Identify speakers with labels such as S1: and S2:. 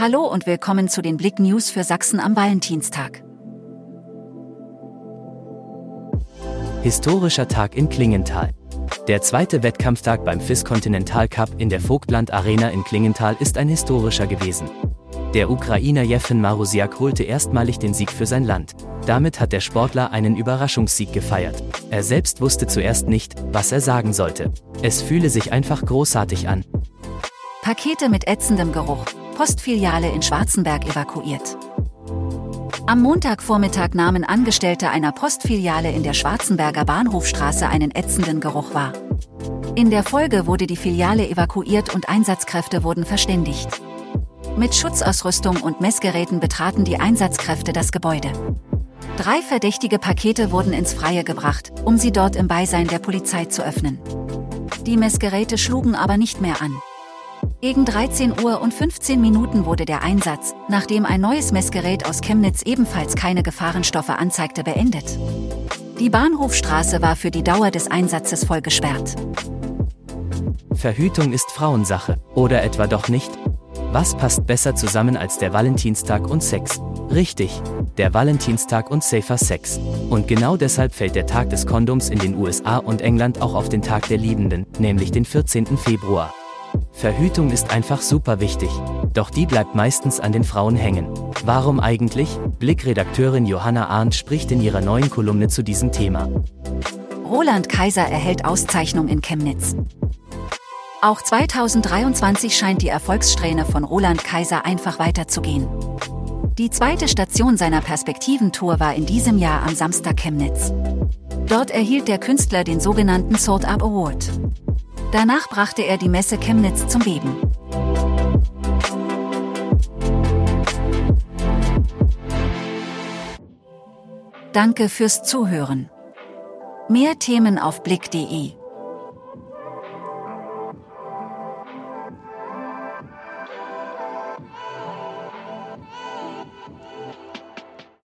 S1: Hallo und willkommen zu den Blick News für Sachsen am Valentinstag.
S2: Historischer Tag in Klingenthal. Der zweite Wettkampftag beim FIS Continental Cup in der Vogtland Arena in Klingenthal ist ein historischer gewesen. Der Ukrainer Jefin Marusiak holte erstmalig den Sieg für sein Land. Damit hat der Sportler einen Überraschungssieg gefeiert. Er selbst wusste zuerst nicht, was er sagen sollte. Es fühle sich einfach großartig an.
S1: Pakete mit ätzendem Geruch. Postfiliale in Schwarzenberg evakuiert. Am Montagvormittag nahmen Angestellte einer Postfiliale in der Schwarzenberger Bahnhofstraße einen ätzenden Geruch wahr. In der Folge wurde die Filiale evakuiert und Einsatzkräfte wurden verständigt. Mit Schutzausrüstung und Messgeräten betraten die Einsatzkräfte das Gebäude. Drei verdächtige Pakete wurden ins Freie gebracht, um sie dort im Beisein der Polizei zu öffnen. Die Messgeräte schlugen aber nicht mehr an. Gegen 13 Uhr und 15 Minuten wurde der Einsatz, nachdem ein neues Messgerät aus Chemnitz ebenfalls keine Gefahrenstoffe anzeigte, beendet. Die Bahnhofstraße war für die Dauer des Einsatzes voll gesperrt.
S2: Verhütung ist Frauensache, oder etwa doch nicht? Was passt besser zusammen als der Valentinstag und Sex? Richtig, der Valentinstag und Safer Sex. Und genau deshalb fällt der Tag des Kondoms in den USA und England auch auf den Tag der Liebenden, nämlich den 14. Februar. Verhütung ist einfach super wichtig, doch die bleibt meistens an den Frauen hängen. Warum eigentlich? Blickredakteurin Johanna Arndt spricht in ihrer neuen Kolumne zu diesem Thema.
S1: Roland Kaiser erhält Auszeichnung in Chemnitz. Auch 2023 scheint die Erfolgssträhne von Roland Kaiser einfach weiterzugehen. Die zweite Station seiner Perspektiventour war in diesem Jahr am Samstag Chemnitz. Dort erhielt der Künstler den sogenannten Sword Up Award. Danach brachte er die Messe Chemnitz zum Beben. Danke fürs Zuhören. Mehr Themen auf blick.de